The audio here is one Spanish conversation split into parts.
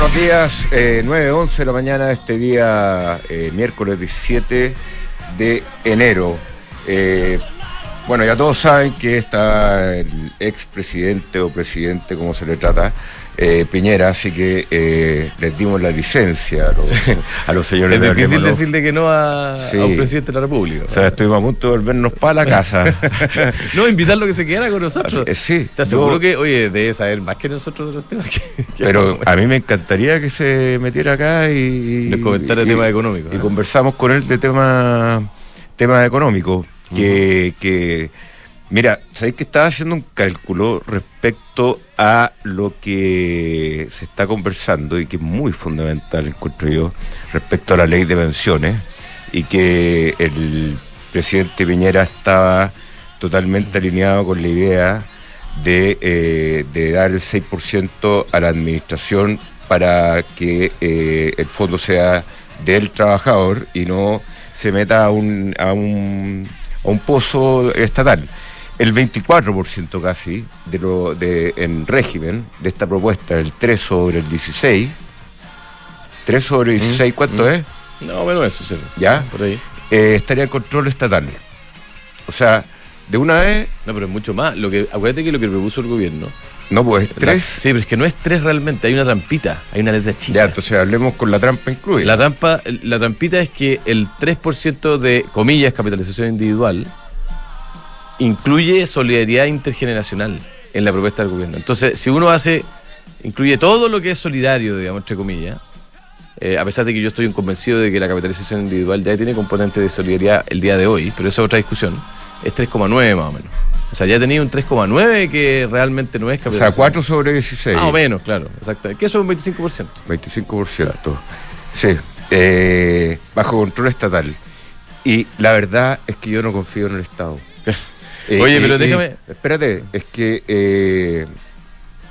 buenos días. Eh, 9.11 de la mañana este día, eh, miércoles 17 de enero. Eh, bueno, ya todos saben que está el expresidente o presidente, como se le trata, eh, Piñera, así que eh, les dimos la licencia a los, a los señores Es de difícil decirle que no a, Sí. a un presidente de la República. O sea, estuvimos a punto de volvernos para la casa. no, invitarlo a que se quedara con nosotros. Eh, sí, ¿Estás seguro yo- que, oye, debe saber más que nosotros de los temas que, que Pero a mí me encantaría que se metiera acá y. Les comentara temas económicos, Y ¿eh? conversamos con él de temas temas económicos. Que, que mira, sabéis que estaba haciendo un cálculo respecto a lo que se está conversando y que es muy fundamental, encuentro yo, respecto a la ley de pensiones y que el presidente Piñera estaba totalmente alineado con la idea de, eh, dar el 6% a la administración para que eh, el fondo sea del trabajador y no se meta a un pozo estatal. El 24% casi de lo de, en régimen de esta propuesta, el 3 sobre el 16, 3 sobre 16, ¿cuánto es? No, bueno, eso, sí. ¿Ya? Por ahí. Eh, estaría en control estatal. O sea, de una vez, No, pero es mucho más. Lo que, acuérdate que lo que propuso el gobierno. no pues la- 3. sí, pero es que no es tres realmente, hay una trampita, hay una letra chica. Ya, entonces hablemos con la trampa incluida. La trampa, la trampita es que el 3% de comillas capitalización individual incluye solidaridad intergeneracional en la propuesta del gobierno. Entonces, si uno hace, incluye todo lo que es solidario, digamos, entre comillas, eh, a pesar de que yo estoy convencido de que la capitalización individual ya tiene componente de solidaridad el día de hoy, pero eso es otra discusión, es 3,9 más o menos. O sea, ya tenía un 3,9 que realmente no es o sea, capitalización. 4 sobre 16. Más o menos, claro, exacto. Que eso es un 25%. 25%. Sí. eh, bajo control estatal. Y la verdad es que yo no confío en el Estado. Eh, Oye, y- pero y- déjame- espérate, es que eh,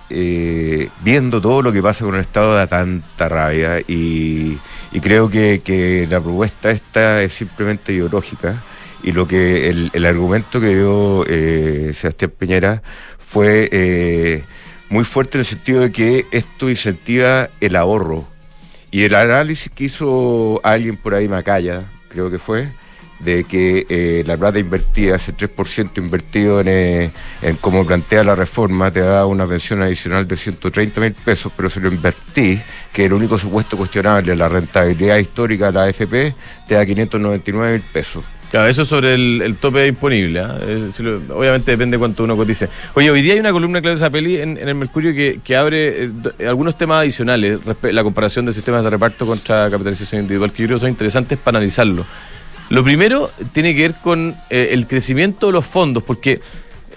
eh, viendo todo lo que pasa con el Estado da tanta rabia y, y creo que, que la propuesta esta es simplemente ideológica y lo que el, el argumento que dio eh, Sebastián Piñera fue eh, muy fuerte en el sentido de que esto incentiva el ahorro. Y el análisis que hizo alguien por ahí, Macaya, creo que fue, de que eh, la plata invertida, ese 3% invertido en, eh, como plantea la reforma, te da una pensión adicional de 130 mil pesos, pero si lo invertís, que el único supuesto cuestionable, la rentabilidad histórica de la AFP, te da 599 mil pesos. Claro, eso sobre el, tope si lo- obviamente depende de cuánto uno cotice. Oye, hoy día hay una columna de Claudio Zapelli en, en el Mercurio que, abre eh, d- algunos temas adicionales, la comparación de sistemas de reparto contra capitalización individual, que yo creo que son interesantes para analizarlo. Lo primero tiene que ver con eh, el crecimiento de los fondos, porque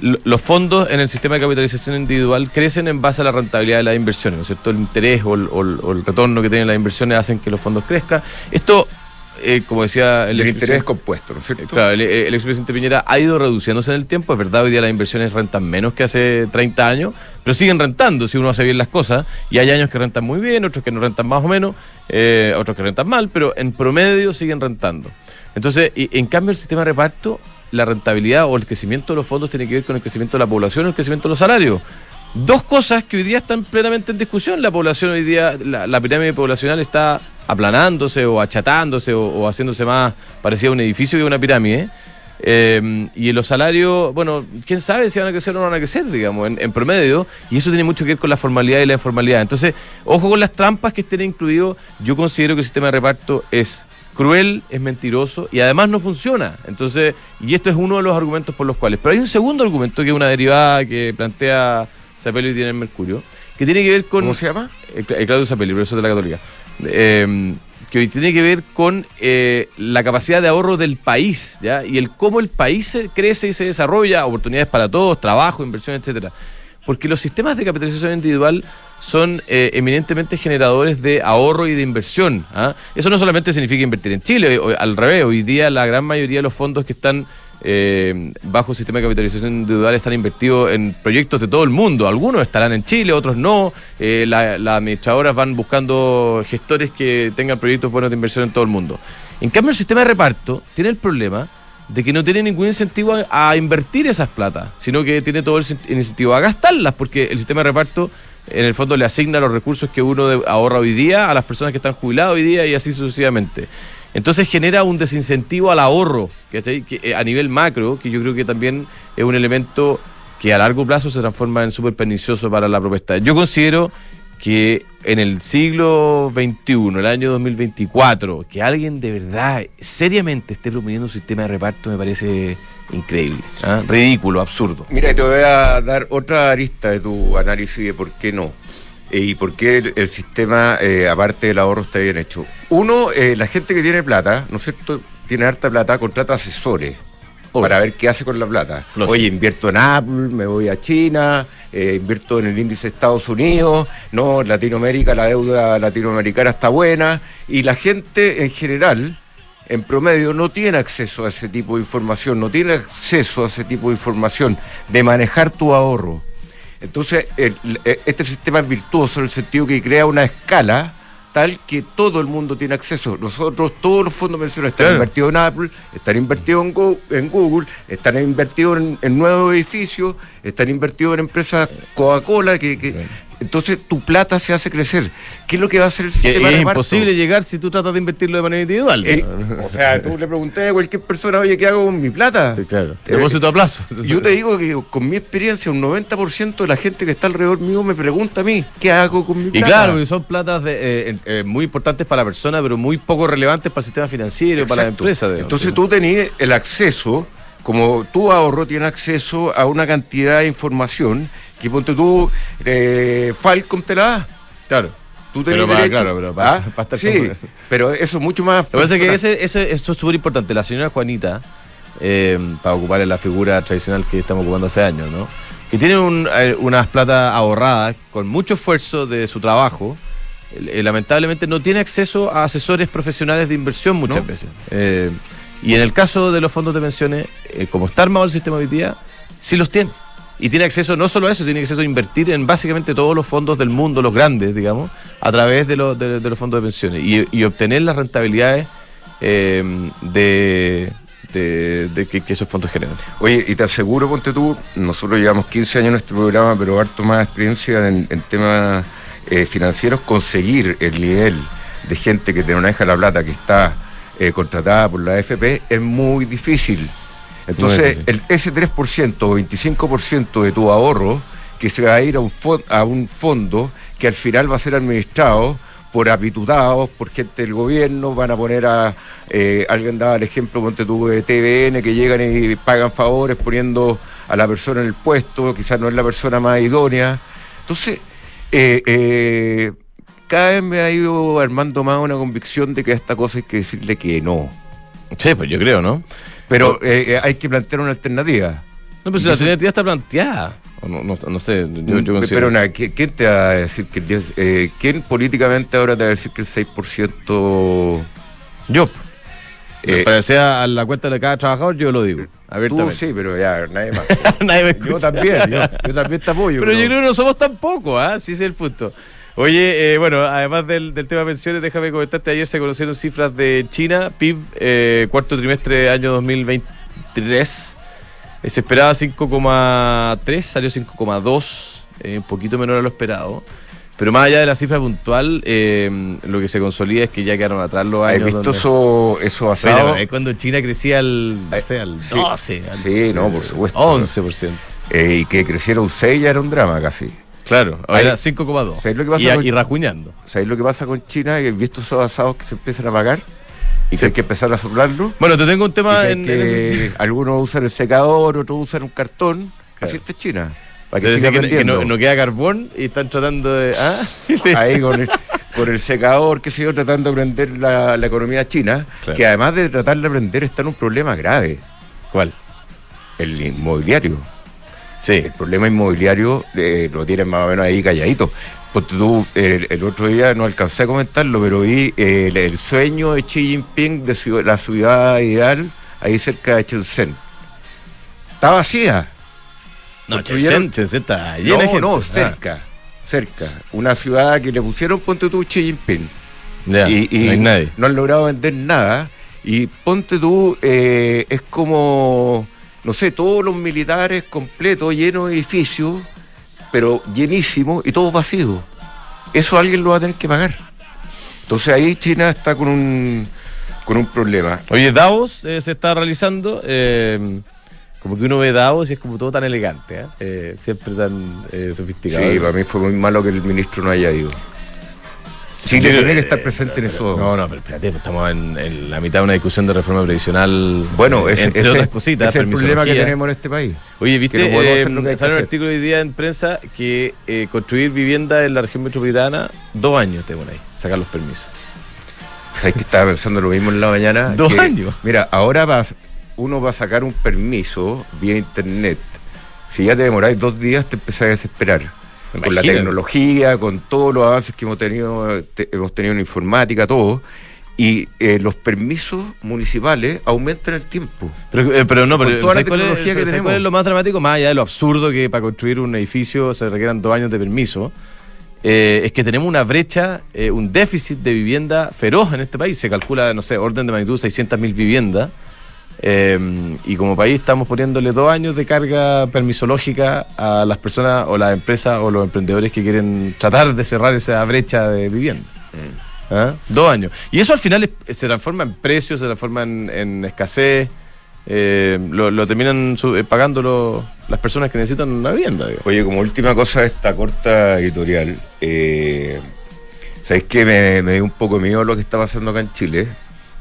lo- los fondos en el sistema de capitalización individual crecen en base a la rentabilidad de las inversiones, ¿no es cierto? El interés o el, o el- o el retorno que tienen las inversiones hacen que los fondos crezcan. Esto, eh, como decía el El interés compuesto, ¿no es cierto? Claro, el, el expresidente Piñera ha ido reduciéndose en el tiempo. Es verdad, hoy día las inversiones rentan menos que hace 30 años, pero siguen rentando si uno hace bien las cosas. Y hay años que rentan muy bien, otros que no rentan más o menos, eh, otros que rentan mal, pero en promedio siguen rentando. Entonces, y- en cambio, el sistema de reparto, la rentabilidad o el crecimiento de los fondos tiene que ver con el crecimiento de la población o el crecimiento de los salarios. Dos cosas que hoy día están plenamente en discusión. La población hoy día, la, la pirámide poblacional está aplanándose o achatándose o, haciéndose más parecida a un edificio que a una pirámide. Eh, y los salarios, bueno, quién sabe si van a crecer o no van a crecer, digamos, en, en promedio. Y eso tiene mucho que ver con la formalidad y la informalidad. Entonces, ojo con las trampas que estén incluidos. Yo considero que el sistema de reparto es cruel, es mentiroso y además no funciona. Entonces, y esto es uno de los argumentos por los cuales. Pero hay un segundo argumento que es una derivada que plantea Zapelli y tiene el Mercurio, que tiene que ver con. ¿Cómo se llama? Eh, Cla- Claudio Zapelli, profesor de la Católica. Eh, que hoy tiene que ver con eh, la capacidad de ahorro del país, ¿ya? Y el cómo el país se crece y se desarrolla, oportunidades para todos, trabajo, inversión, etcétera. Porque los sistemas de capitalización individual son eh, eminentemente generadores de ahorro y de inversión. ¿ah? Eso no solamente significa invertir en Chile, o- al revés, hoy día la gran mayoría de los fondos que están eh, bajo sistema de capitalización individual están invertidos en proyectos de todo el mundo. Algunos estarán en Chile, otros no. Eh, la- las administradoras van buscando gestores que tengan proyectos buenos de inversión en todo el mundo. En cambio, el sistema de reparto tiene el problema de que no tiene ningún incentivo a, invertir esas platas, sino que tiene todo el incentivo a gastarlas, porque el sistema de reparto en el fondo le asigna los recursos que uno ahorra hoy día a las personas que están jubiladas hoy día y así sucesivamente. Entonces genera un desincentivo al ahorro ¿cachai? Que, eh, a nivel macro, que yo creo que también es un elemento que a largo plazo se transforma en súper pernicioso para la propuesta. Yo considero que en el siglo XXI, el año 2024, que alguien de verdad, seriamente esté proponiendo un sistema de reparto me parece increíble, ¿ah? ridículo, absurdo. Mira, te voy a dar otra arista de tu análisis de por qué no. eh, y por qué el, el sistema, eh, aparte del ahorro, está bien hecho. Uno, eh, la gente que tiene plata, ¿no es cierto? Tiene harta plata, contrata asesores Obvio. para ver qué hace con la plata. Lógico. Oye, invierto en Apple, me voy a China, eh, invierto en el índice de Estados Unidos, no, en Latinoamérica, la deuda latinoamericana está buena. Y la gente en general, en promedio, no tiene acceso a ese tipo de información, no tiene acceso a ese tipo de información de manejar tu ahorro. Entonces, el- este sistema es virtuoso en el sentido que crea una escala tal que todo el mundo tiene acceso. Nosotros, todos los fondos pensiones están Claro. invertidos en Apple, están invertidos en, Go- en Google, están invertidos en, en nuevos edificios, están invertidos en empresas Coca-Cola, que, que- entonces tu plata se hace crecer. ¿Qué es lo que va a hacer el sistema es de reparto? imposible llegar si tú tratas de invertirlo de manera individual. Eh, o sea, tú le pregunté a cualquier persona, oye, ¿qué hago con mi plata? Sí, claro. Eh, Depósito a plazo. Yo te digo que con mi experiencia, un 90% de la gente que está alrededor mío me pregunta a mí, ¿qué hago con mi Y plata? claro, que son platas de, eh, eh, muy importantes para la persona, pero muy poco relevantes para el sistema financiero, para la empresa. digamos. Entonces tú tenías el acceso, como tu ahorro tiene acceso a una cantidad de información que ponte tú, eh, Falcom te la da. Claro. Tú Pero para- derecho. claro, pero para- ¿Ah? para estar Sí, pero eso es mucho más... Lo que pasa es que ese, ese, esto es súper importante. La señora Juanita, eh, para ocupar la figura tradicional que estamos ocupando hace años, ¿no? Que tiene un- eh, unas plata ahorradas con mucho esfuerzo de su trabajo. eh, lamentablemente no tiene acceso a asesores profesionales de inversión muchas ¿No? veces. Eh, y en el caso de los fondos de pensiones, eh, como está armado el sistema hoy día, sí los tiene. Y tiene acceso no solo a eso, tiene acceso a invertir en básicamente todos los fondos del mundo, los grandes, digamos, a través de, los de, los fondos de pensiones y, y obtener las rentabilidades eh, de, que esos fondos generan. Oye, y te aseguro, ponte tú, nosotros llevamos 15 años en este programa, pero harto más experiencia en, en temas eh, financieros, conseguir el nivel de gente que te maneja la plata, que está eh, contratada por la AFP, es muy difícil. Entonces, el, ese 3% o 25% de tu ahorro, que se va a ir a un, a un fondo que al final va a ser administrado por apitutados, por gente del gobierno, van a poner a, eh, alguien daba el ejemplo, ponte tú de TVN, que llegan y pagan favores poniendo a la persona en el puesto, quizás no es la persona más idónea. Entonces, eh, eh, cada vez me ha ido armando más una convicción de que a esta cosa hay que decirle que no. Sí, pues yo creo, ¿no? Pero eh, eh, hay que plantear una alternativa. No, pero si la alternativa está planteada. No, no, no sé, yo, yo Mm, Pero nada, ¿qui- ¿quién te va a decir que el 10, eh, quién políticamente ahora te va a decir que el 6% Yo. Eh, para que sea a la cuenta de cada trabajador, yo lo digo. tú Abiertamente. sí, pero ya nadie más. Nadie me yo también, yo, yo también te apoyo. Pero yo creo que no somos tampoco, ¿ah? Sí, ese es el punto. Oye, eh, bueno, además del, del tema pensiones, déjame comentarte, ayer se conocieron cifras de China, PIB, eh, cuarto trimestre año 2023. Eh, se esperaba 5,3, salió 5,2, eh, un poquito menor a lo esperado. Pero más allá de la cifra puntual, eh, lo que se consolida es que ya quedaron atrás los ¿Has años. visto donde- eso, eso asado? ahí cuando China crecía al, no sé, al Sí. 12, al Sí, no, por supuesto. 11%. Eh, y que creciera un 6 ya era un drama casi. Claro, ahora Ahí- era 5,2. ¿Sabes lo que pasa Y, con- y rajuñando. ¿Sabéis lo que pasa con China? ¿Has visto esos asados que se empiezan a pagar? Y Sí. que hay que empezar a soplarlo. Bueno, te tengo un tema en, ese algunos usan el secador, otros usan un cartón. Así está China. Para que siga que, que no, no queda carbón y están tratando de. ¿ah? ahí con el, con el secador, qué sé yo, tratando de aprender la, la economía china, Claro. que además de tratar de aprender está en un problema grave, ¿Cuál? el inmobiliario. Sí. El problema inmobiliario eh, lo tienen más o menos ahí calladito. Porque tú, el, el otro día no alcancé a comentarlo, pero vi eh, el, el sueño de Xi Jinping de la ciudad ideal ahí cerca de Shenzhen. Está vacía. No, Shenzhen, Shenzhen está llena No, gente. no, Ah, cerca. Cerca. Una ciudad que le pusieron, ponte tú, Xi Jinping. ya, y, y no hay nadie. no han logrado vender nada. Y ponte tú, eh, es como, no sé, todos los militares completos, llenos de edificios, pero llenísimos y todos vacíos. Eso alguien lo va a tener que pagar. Entonces ahí China está con un, con un problema. Oye, Davos eh, se está realizando. eh, como que uno ve Davos y es como todo tan elegante, ¿eh? Siempre tan eh, sofisticado. Sí, para mí fue muy malo que el ministro no haya ido. Chile Yo- tiene que estar presente en eso. No, no, pero espérate, pues estamos en, en la mitad de una discusión de reforma previsional. Bueno, ese, entre ese- otras cositas. es el problema que tenemos en este país. Oye, que ¿viste? no podemos eh, lo que que salió un artículo hoy día en prensa que eh, construir vivienda en la región metropolitana, dos años te ponen ahí, sacar los permisos. ¿Sabes que estaba pensando lo mismo en la mañana? Dos Que, años. Mira, ahora vas, uno va a sacar un permiso vía internet. Si ya te demoráis dos días, te empezás a desesperar. Con la tecnología, con todos los avances que hemos tenido, te- hemos tenido en informática, todo. Y eh, los permisos municipales aumentan el tiempo. Pero, eh, pero no, pero toda la ¿sabes cuál es- tecnología que pero ¿sabes tenemos? cuál es lo más dramático? Más allá de lo absurdo que para construir un edificio se requieran dos años de permiso, eh, es que tenemos una brecha, eh, un déficit de vivienda feroz en este país. Se calcula, no sé, orden de magnitud 600.000 viviendas. Eh, y como país estamos poniéndole dos años de carga permisológica a las personas o las empresas o los emprendedores que quieren tratar de cerrar esa brecha de vivienda. ¿Ah? Dos años. Y eso al final es- se transforma en precios, se transforma en, en escasez. eh, lo, lo terminan eh, pagando lo- las personas que necesitan una vivienda. Oye, como última cosa de esta corta editorial, eh, ¿sabéis que me, me dio un poco miedo lo que está pasando acá en Chile?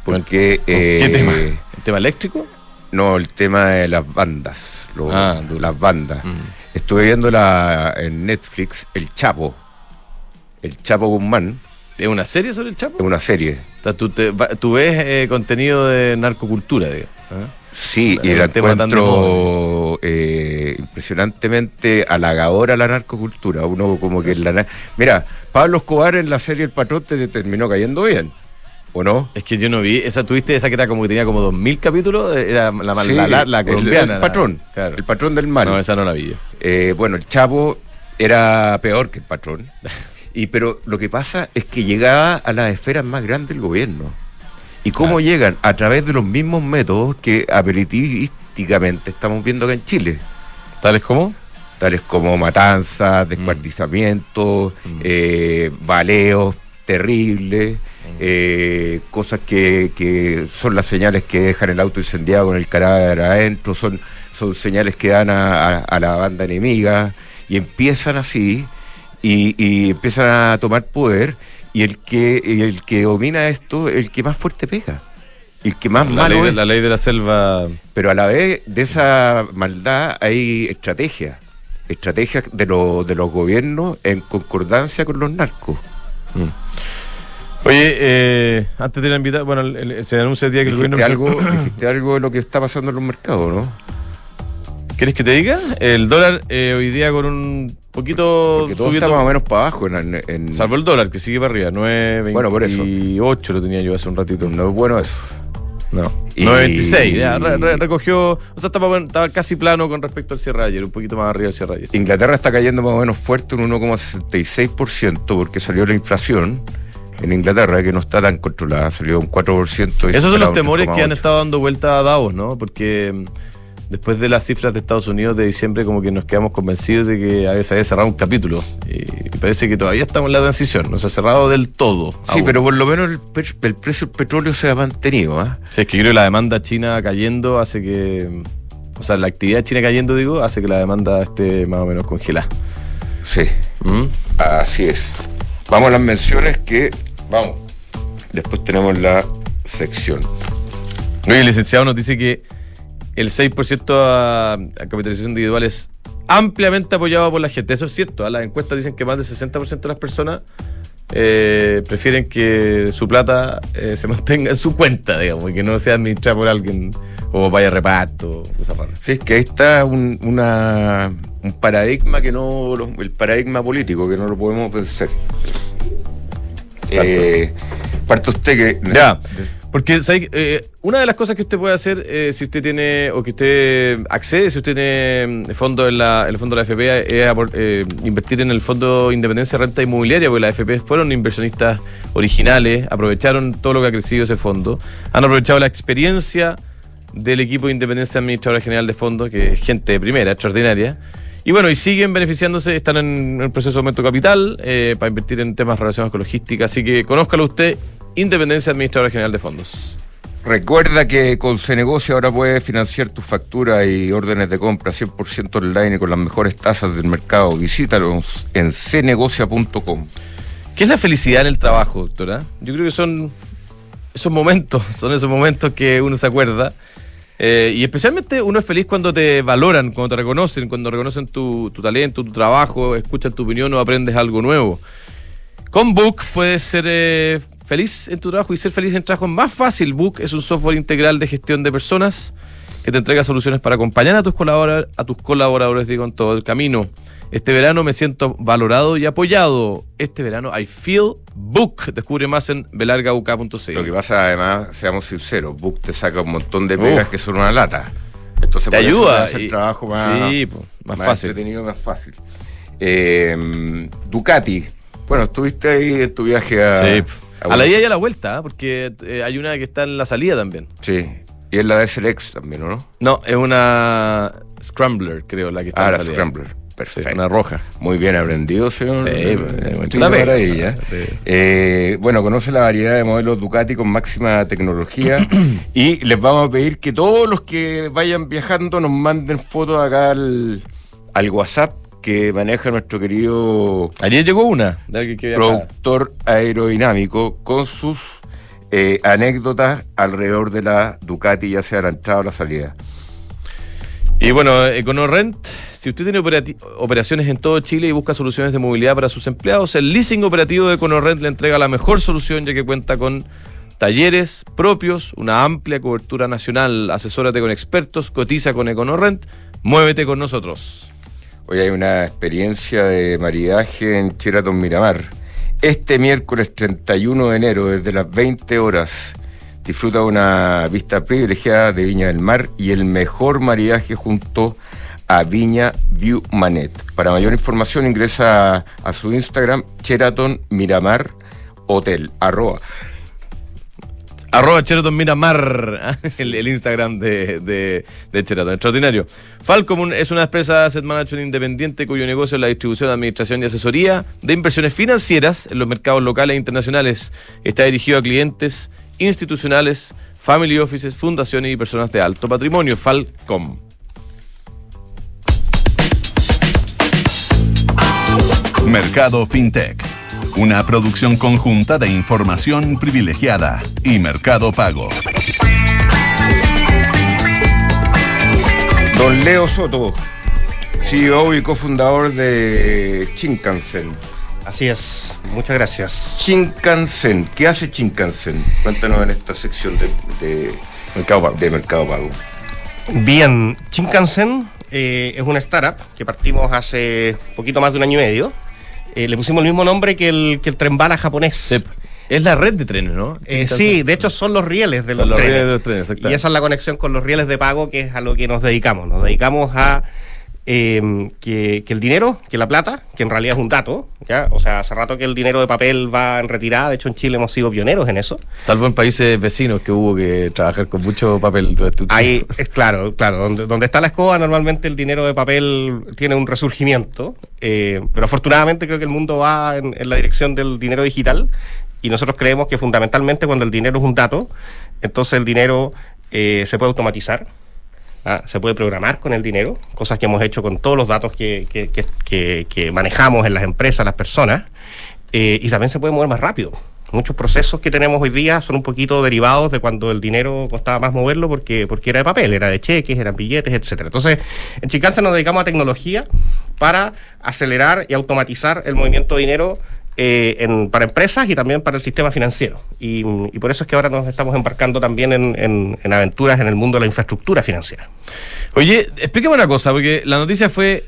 Porque. ¿Con ¿Qué eh, tema? ¿El tema eléctrico? No, el tema de las bandas. lo- Ah, las bandas. Mm. Estuve viendo la, en Netflix El Chapo. El Chapo Guzmán. ¿Es una serie sobre el Es Chapo? una serie. O sea, tú, te- va- tú ves eh, contenido de narcocultura, digo. ¿ah? Sí, y la encuentro eh, impresionantemente halagadora la narcocultura. Uno como que la... Mira, Pablo Escobar en la serie El Patrón te terminó cayendo bien, ¿o no? Es que yo no vi, esa tuviste, esa que era como que tenía como 2000 capítulos, era la, la, Sí, la- la- la el- colombiana. El, patrón, claro. el patrón del mal. No, esa no la vi yo. Eh, bueno, el Chapo era peor que el patrón. Y, pero lo que pasa es que llegaba a las esferas más grandes del gobierno. ¿Y cómo Claro. llegan? A través de los mismos métodos que aperitísticamente estamos viendo acá en Chile. ¿Tales como? Tales como matanzas, descuartizamientos, Mm. eh, baleos terribles, eh, cosas que, que son las señales que dejan el auto incendiado con el cadáver adentro, son, son señales que dan a, a- a la banda enemiga y empiezan así y, y empiezan a tomar poder y el que y el que domina esto el que más fuerte pega el que más La malo ley, de, es. la ley de la selva. Pero a la vez de esa maldad hay estrategias, estrategias de, los de los gobiernos en concordancia con los narcos. Oye, eh, antes de la invitada, bueno, el- el- se anuncia el día que el gobierno. algo, dijiste algo de lo que está pasando en los mercados, ¿no? ¿Quieres que te diga? El dólar eh, hoy día con un poquito Porque todo subiendo, está más o menos para abajo. En, en- Salvo el dólar, que sigue para arriba. 9.28 Bueno, por eso. lo tenía yo hace un ratito. no es bueno eso. No. Y- 9.26. Ya, re- re- recogió. O sea, estaba, estaba casi plano con respecto al cierre ayer. Un poquito más arriba del cierre ayer. Inglaterra está cayendo más o menos fuerte, un 1,66%, porque salió la inflación en Inglaterra, que no está tan controlada, salió un 4%. y Esos son los temores que han 3,8. estado dando vuelta a Davos, ¿no? Porque mm, después de las cifras de Estados Unidos de diciembre, como que nos quedamos convencidos de que había- se había cerrado un capítulo. Y parece que todavía estamos en la transición. No se ha cerrado del todo. Sí, aún. pero por lo menos el, precio del petróleo se ha mantenido, ¿ah? Sí, es que creo que la demanda china cayendo hace que. O sea, la actividad china cayendo, digo, hace que la demanda esté más o menos congelada. Sí. ¿Mm? Así es. Vamos a las menciones que. Vamos. Después tenemos la sección. Oye, el licenciado nos dice que el 6% a, a capitalización individual es ampliamente apoyado por la gente. Eso es cierto. ¿ah? Las encuestas dicen que más del 60% de las personas eh, prefieren que su plata eh, se mantenga en su cuenta, digamos, y que no sea administrada por alguien o vaya a reparto, cosas raras. Sí, es que ahí está un, una, un paradigma que no. El paradigma político que no lo podemos vencer. Eh, Parte usted que. Ya. Porque ¿sabe? Eh, una de las cosas que usted puede hacer, eh, si usted tiene, o que usted accede, si usted tiene mm, fondo en la, el fondo de la FP, es eh, invertir en el Fondo Independencia Renta Inmobiliaria, porque la FP fueron inversionistas originales, aprovecharon todo lo que ha crecido ese fondo, han aprovechado la experiencia del equipo de Independencia Administradora General de Fondos, que es gente de primera, extraordinaria. Y bueno, y siguen beneficiándose, están en el proceso de aumento de capital para invertir en temas relacionados con logística. Así que conózcalo usted Independencia Administradora General de Fondos. Recuerda que con Cenegocio ahora puedes financiar tus facturas y órdenes de compra 100% online y con las mejores tasas del mercado. Visítalos en cenegocia.com. ¿Qué es la felicidad en el trabajo, doctora? Yo creo que son esos momentos, son esos momentos que uno se acuerda. Eh, y especialmente uno es feliz cuando te valoran, cuando te reconocen, cuando reconocen tu, talento, tu trabajo, escuchan tu opinión o aprendes algo nuevo. Con Book puedes ser eh, feliz en tu trabajo y ser feliz en trabajo es más fácil. Book es un software integral de gestión de personas que te entrega soluciones para acompañar a tus, colaboradores, a tus colaboradores digo, en todo el camino. Este verano me siento valorado y apoyado. Este verano I feel Book. Descubre más en belargauk.cl. Lo que pasa, además, seamos sinceros, Book te saca un montón de pegas que son una lata. Entonces, te ayuda. el trabajo más, sí, más, fácil. entretenido, más fácil. Eh, Ducati. Bueno, estuviste ahí en tu viaje a. Sí a la ida y a la vuelta, ¿eh? porque eh, hay una que está en la salida también. Sí. Y es la de SLX también, ¿no? No, es una Scrambler, creo, la que está en la, ah, salida. Scrambler. Perfecto. una roja. Muy bien aprendido, señor. Sí, maravilla. Eh, bueno, conoce la variedad de modelos Ducati con máxima tecnología y les vamos a pedir que todos los que vayan viajando nos manden fotos acá al, al WhatsApp que maneja nuestro querido Ayer llegó una productor aerodinámico con sus eh, anécdotas alrededor de la Ducati, ya sea la entrada o la salida. Y bueno, EconoRent, si usted tiene operaciones en todo Chile y busca soluciones de movilidad para sus empleados, el leasing operativo de EconoRent le entrega la mejor solución ya que cuenta con talleres propios, una amplia cobertura nacional, asesórate con expertos, cotiza con EconoRent, muévete con nosotros. Hoy hay una experiencia de maridaje en Cheraton Miramar. Este miércoles 31 de enero, desde las 20 horas, disfruta una vista privilegiada de Viña del Mar y el mejor maridaje junto a Viña View Manet. Para mayor información ingresa a su Instagram Cheraton Miramar Hotel, arroba Arroba Cheraton Miramar, el, Instagram de, de, de Extraordinario. Falcom es una empresa de asset management independiente cuyo negocio es la distribución, administración y asesoría de inversiones financieras en los mercados locales e internacionales. Está dirigido a clientes institucionales, family offices, fundaciones y personas de alto patrimonio. Falcom. Mercado FinTech una producción conjunta de información privilegiada y mercado pago. Don Leo Soto, CEO y cofundador de Shinkansen. Así es, muchas gracias. Shinkansen, ¿qué hace Shinkansen? Cuéntanos en esta sección de, mercado, pago. Bien, Shinkansen eh, es una startup que partimos hace poquito más de un año y medio eh, le pusimos el mismo nombre que el, que el tren bala japonés. Es la red de trenes, ¿no? Eh, sí, de hecho son los rieles de los, trenes. y esa es la conexión con los rieles de pago, que es a lo que nos dedicamos. Nos dedicamos a Em, que, el dinero, que la plata, que en realidad es un dato, ¿ya? O sea, hace rato que el dinero de papel va en retirada, de hecho en Chile hemos sido pioneros en eso. Salvo en países vecinos que hubo que trabajar con mucho papel. Ahí, es claro, claro, donde, donde está la escoba normalmente el dinero de papel tiene un resurgimiento, eh, pero afortunadamente creo que el mundo va en, la dirección del dinero digital y nosotros creemos que fundamentalmente cuando el dinero es un dato, entonces el dinero eh, se puede automatizar ¿ah? se puede programar con el dinero, cosas que hemos hecho con todos los datos que, que, manejamos en las empresas, las personas, eh, y también se puede mover más rápido. Muchos procesos que tenemos hoy día son un poquito derivados de cuando el dinero costaba más moverlo porque, porque era de papel, era de cheques, eran billetes, etcétera. Entonces, en Chicanza nos dedicamos a tecnología para acelerar y automatizar el movimiento de dinero eh, para empresas y también para el sistema financiero. Y, por eso es que ahora nos estamos embarcando también en, aventuras en el mundo de la infraestructura financiera. Oye, explícame una cosa, porque la noticia fue,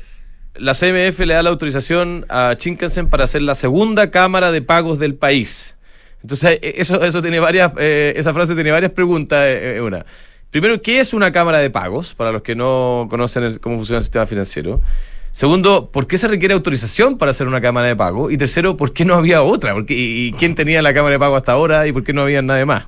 la CMF le da la autorización a Shinkansen para hacer la segunda cámara de pagos del país. Entonces, eh, eso, eso tiene varias, eh, esa frase tiene varias preguntas. una. Primero, ¿qué es una cámara de pagos? Para los que no conocen cómo funciona el sistema financiero. Segundo, ¿por qué se requiere autorización para hacer una cámara de pago? Y tercero, ¿por qué no había otra? ¿Por qué- y, y quién tenía la cámara de pago hasta ahora? ¿Y por qué no había nadie más?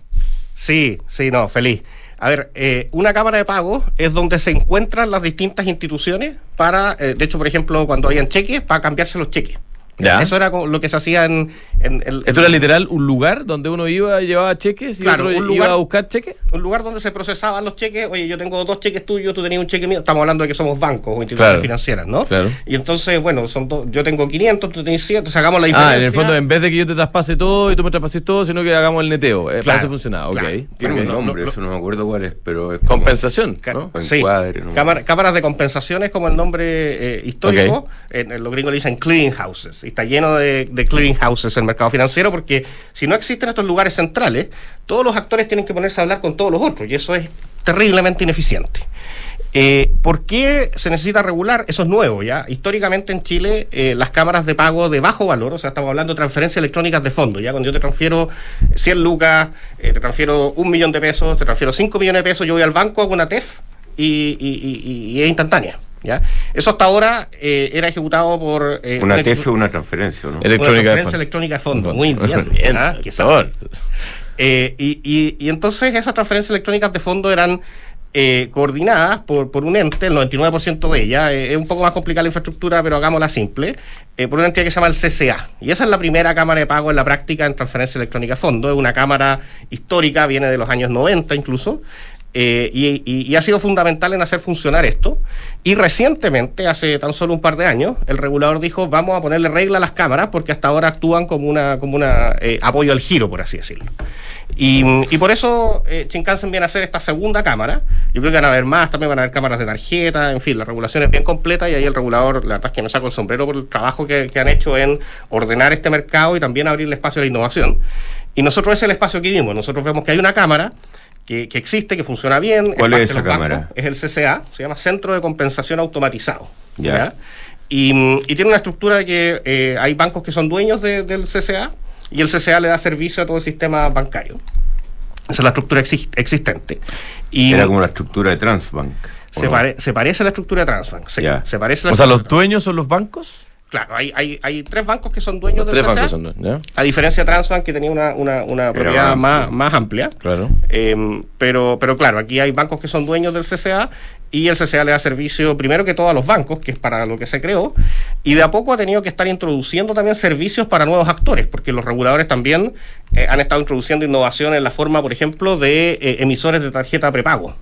Sí, sí, no, feliz. A ver, eh, una cámara de pago es donde se encuentran las distintas instituciones para, eh, de hecho, por ejemplo, cuando hayan cheques, para cambiarse los cheques. Ya. Eso era como lo que se hacía en... en- en- ¿Esto era literal un lugar donde uno iba y llevaba cheques y Claro, otro un iba lugar- a buscar cheques? un lugar donde se procesaban los cheques. Oye, yo tengo dos cheques tuyos, tú tenías un cheque mío. Estamos hablando de que somos bancos o instituciones Claro. financieras, ¿no? Claro. Y entonces, bueno, son dos- yo tengo 500, tú tenés 100, entonces hagamos la diferencia. Ah, en el fondo, en vez de que yo te traspase todo y tú me traspases todo, sino que hagamos el neteo. Eh, para Claro, eso funcionaba, ok. Tiene ok. un nombre, eso no me acuerdo cuál es, pero es como- Compensación, ¿no? Sí, encuadre, cámaras de compensación es como el nombre eh, histórico. En, en los gringos le dicen clearing houses. Y está lleno de, de clearing houses el mercado financiero porque si no existen estos lugares centrales, todos los actores tienen que ponerse a hablar con todos los otros y eso es terriblemente ineficiente. Eh, ¿Por qué se necesita regular? Eso es nuevo, ¿ya? Históricamente en Chile, eh, las cámaras de pago de bajo valor, o sea, estamos hablando de transferencias electrónicas de fondo, ¿ya? Cuando yo te transfiero 100 lucas, eh, te transfiero un millón de pesos, te transfiero 5 millones de pesos, yo voy al banco, hago una TEF y es instantánea, ¿ya? Eso hasta ahora eh, era ejecutado por... eh, Una una- TF o una transferencia, ¿no? Ele- Electrónica una de transferencia fondo. electrónica de fondo. Muy bien. Bien, ¿ah? Eh, y, y- y entonces esas transferencias electrónicas de fondo eran eh, coordinadas por, por un ente, el 99% de ellas, eh, es un poco más complicada la infraestructura, pero hagámosla simple, eh, por una entidad que se llama el CCA. Y esa es la primera cámara de pago en la práctica en transferencia electrónica de fondo. Es una cámara histórica, viene de los años 90 incluso. Eh, y, ha sido fundamental en hacer funcionar esto. Y recientemente, hace tan solo un par de años, el regulador dijo, vamos a ponerle regla a las cámaras porque hasta ahora actúan como una, como una eh, apoyo al giro, por así decirlo. Y, por eso eh, Shinkansen viene a hacer esta segunda cámara. Yo creo que van a haber más, también van a haber cámaras de tarjeta, en fin, la regulación es bien completa y ahí el regulador, la verdad es que me saco el sombrero por el trabajo que, han hecho en ordenar este mercado y también abrir el espacio a la innovación. Y nosotros es el espacio que vimos. Nosotros vemos que hay una cámara que, que existe, que funciona bien. ¿Cuál es esa cámara? Es el CCA, se llama Centro de Compensación Automatizado. Ya. Y, y tiene una estructura de que eh, hay bancos que son dueños de- del CCA y el CCA le da servicio a todo el sistema bancario. Esa es la estructura exi- existente. Y Era como la estructura de Transbank. ¿o se, no? pare- se parece a la estructura de Transbank. sí, se parece a la O sea, los dueños son los bancos. Claro, hay, hay, hay tres bancos que son dueños del tres CCA. bancos son dueños, ¿ya? A diferencia de Transbank, que tenía una, una, una propiedad más más, más amplia. Claro. Eh, pero, pero claro, aquí hay bancos que son dueños del CCA y el CCA le da servicio primero que todo a los bancos, que es para lo que se creó, y de a poco ha tenido que estar introduciendo también servicios para nuevos actores, porque los reguladores también eh, han estado introduciendo innovación en la forma, por ejemplo, de eh, emisores de tarjeta prepago.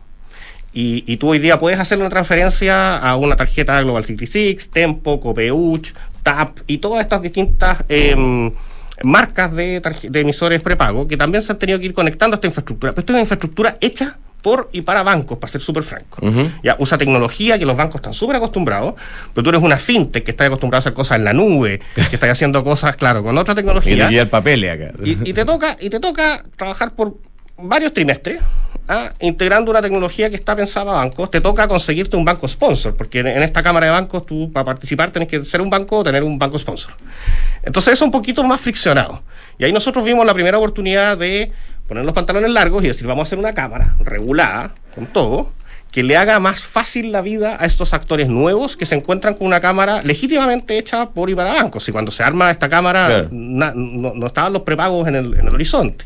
Y, y tú hoy día puedes hacer una transferencia a una tarjeta Global 66, Tempo, Copeuch, TAP y todas estas distintas em, marcas de, emisores prepago que también se han tenido que ir conectando a esta infraestructura. Pero esto es una infraestructura hecha por y para bancos, para ser súper franco. Ya usa tecnología que los bancos están súper acostumbrados, pero tú eres una fintech que está acostumbrada a hacer cosas en la nube, que está haciendo cosas, claro, con otra Y tecnología. le el papel acá. Y, y te toca, y te toca trabajar por varios trimestres ¿ah? integrando una tecnología que está pensada a bancos. Te toca conseguirte un banco sponsor, porque en, en esta cámara de bancos tú para participar tenés que ser un banco o tener un banco sponsor. Entonces es un poquito más friccionado. Y ahí nosotros vimos la primera oportunidad de poner los pantalones largos y decir, vamos a hacer una cámara regulada, con todo, que le haga más fácil la vida a estos actores nuevos que se encuentran con una cámara legítimamente hecha por y para bancos. Y cuando se arma esta cámara, Claro. na- no, no estaban los prepagos en el, en el horizonte.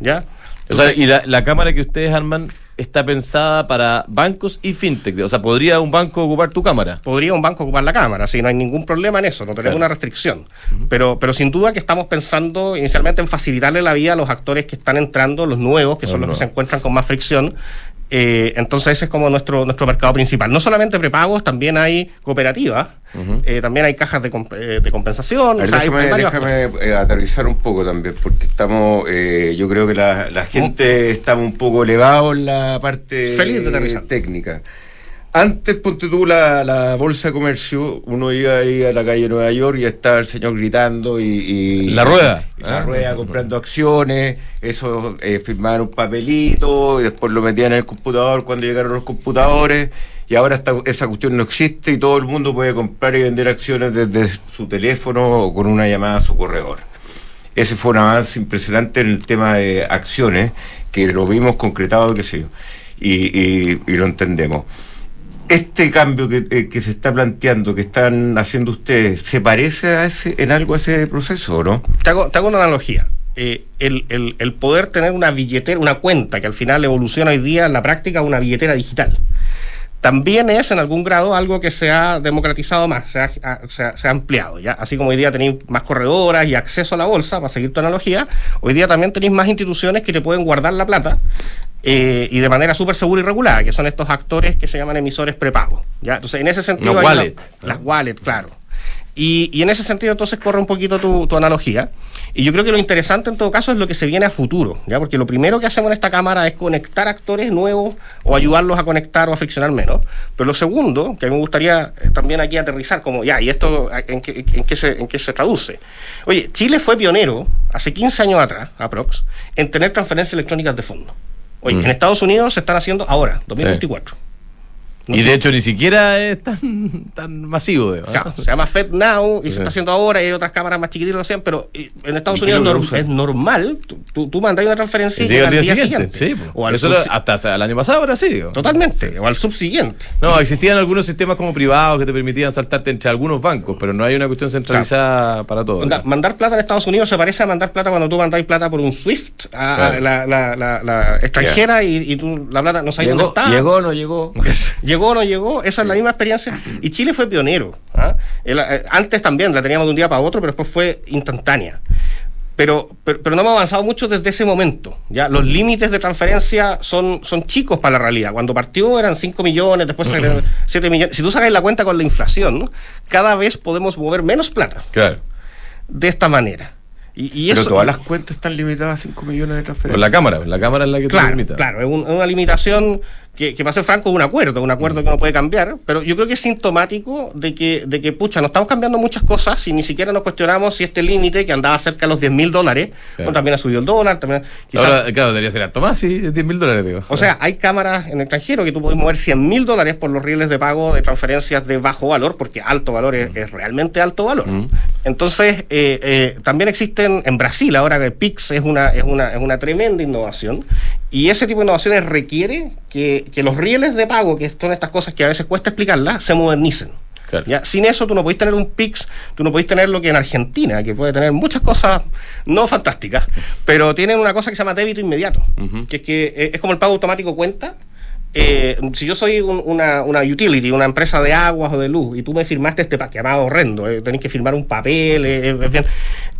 ¿Ya? O sea, y la, la cámara que ustedes arman está pensada para bancos y fintech. O sea, ¿podría un banco ocupar tu cámara? podría un banco ocupar la cámara, si no hay ningún problema en eso, no tenemos Claro. una restricción. pero, pero sin duda que estamos pensando inicialmente en facilitarle la vida a los actores que están entrando, los nuevos, que son Los que se encuentran con más fricción. Eh, entonces ese es como nuestro, nuestro mercado principal. No solamente prepagos, también hay cooperativas, eh, también hay cajas de, comp- eh, de compensación. Ver, o sea, déjame hay déjame, eh, aterrizar un poco también, porque estamos, eh, yo creo que la, la gente estamos un poco elevados en la parte Feliz de aterrizar. técnica. Antes, ponte tú la, la bolsa de comercio, uno iba ahí a la calle de Nueva York y estaba el señor gritando y... y- La rueda. y la Ah. rueda comprando acciones, eso eh, firmaban un papelito y después lo metían en el computador cuando llegaron los computadores y ahora esta- esa cuestión no existe y todo el mundo puede comprar y vender acciones desde su teléfono o con una llamada a su corredor. ese fue un avance impresionante en el tema de acciones, que lo vimos concretado, qué sé yo, y, y, lo entendemos. Este cambio que, eh, que, se está planteando, que están haciendo ustedes, ¿se parece a ese, en algo a ese proceso no? Te hago, te hago una analogía. Eh, el, el, el, poder tener una billetera, una cuenta que al final evoluciona hoy día en la práctica una billetera digital también es en algún grado algo que se ha democratizado más, se ha, se ha, ampliado. ¿ya? Así como hoy día tenéis más corredoras y acceso a la bolsa, para seguir tu analogía, hoy día también tenéis más instituciones que te pueden guardar la plata eh, y de manera súper segura y regulada, que son estos actores que se llaman emisores prepago. ¿ya? Entonces, en ese sentido... Las wallets. las wallets, claro. Y, y, en ese sentido, entonces, corre un poquito tu, tu, analogía. Y yo creo que lo interesante en todo caso es lo que se viene a futuro, ¿ya? Porque lo primero que hacemos en esta cámara es conectar actores nuevos o ayudarlos a conectar o a friccionar menos. Pero lo segundo, que a mí me gustaría eh, también aquí aterrizar, como ya, ¿y esto en qué, en qué, se, en qué se traduce? Oye, Chile fue pionero, hace 15 años atrás, aprox, en tener transferencias electrónicas de fondo. Oye, mm. en Estados Unidos se están haciendo ahora, 2024. Sí. No y de hecho ni siquiera es tan, tan masivo. se llama Fed Now y sí. se está haciendo ahora y hay otras cámaras más chiquititas lo hacen, pero en Estados Unidos es normal, tú, tú mandas una transferencia y llega al día, día siguiente. siguiente. Sí, o al Eso hasta el año pasado era así, digo. Totalmente, o al subsiguiente. No, existían algunos sistemas como privados que te permitían saltarte entre algunos bancos, pero no hay una cuestión centralizada claro. para todo. Onda, mandar plata en Estados Unidos se parece a mandar plata cuando tú mandáis plata por un SWIFT a, claro. la, la, la, la, extranjera yeah. y, y, tú la plata no sabes dónde está. Llegó o no llegó. llegó o no llegó. Esa es la misma experiencia. Y Chile fue pionero. ¿ah? El, eh, antes también la teníamos de un día para otro, pero después fue instantánea. Pero, pero, pero, no hemos avanzado mucho desde ese momento. ¿ya? Los límites de transferencia son, son chicos para la realidad. Cuando partió eran 5 millones, después uh -huh. 7 millones. Si tú sacas la cuenta con la inflación, cada vez podemos mover menos plata. Claro. De esta manera. Y, y Pero eso, todas las cuentas están limitadas a 5 millones de transferencias. Con la cámara, la cámara es la que claro, te limita. Claro, es, un, es una limitación que, que, para ser franco, es un acuerdo, un acuerdo que no puede cambiar, pero yo creo que es sintomático de que, de que pucha, nos estamos cambiando muchas cosas y ni siquiera nos cuestionamos si este límite que andaba cerca de los 10 mil dólares, claro. bueno, también ha subido el dólar, también... Quizás, Ahora, claro, debería ser harto más, sí, 10 mil dólares, digo. O sea, hay cámaras en el extranjero que tú puedes mover 100 mil dólares por los rieles de pago de transferencias de bajo valor, porque alto valor es, es realmente alto valor. Mm. Entonces, eh, eh, también existen en Brasil, ahora que PIX es una, es, una, es una tremenda innovación, y ese tipo de innovaciones requiere que, que, los rieles de pago, que son estas cosas que a veces cuesta explicarlas, se modernicen. Claro. ¿Ya? Sin eso tú no podés tener un PIX, tú no podés tener lo que en Argentina, que puede tener muchas cosas no fantásticas, pero tienen una cosa que se llama débito inmediato, uh -huh. que es que es como el pago automático cuenta, eh, si yo soy un, una, una, utility, una empresa de aguas o de luz, y tú me firmaste este paquete, además horrendo, eh, tenés que firmar un papel, eh, bien,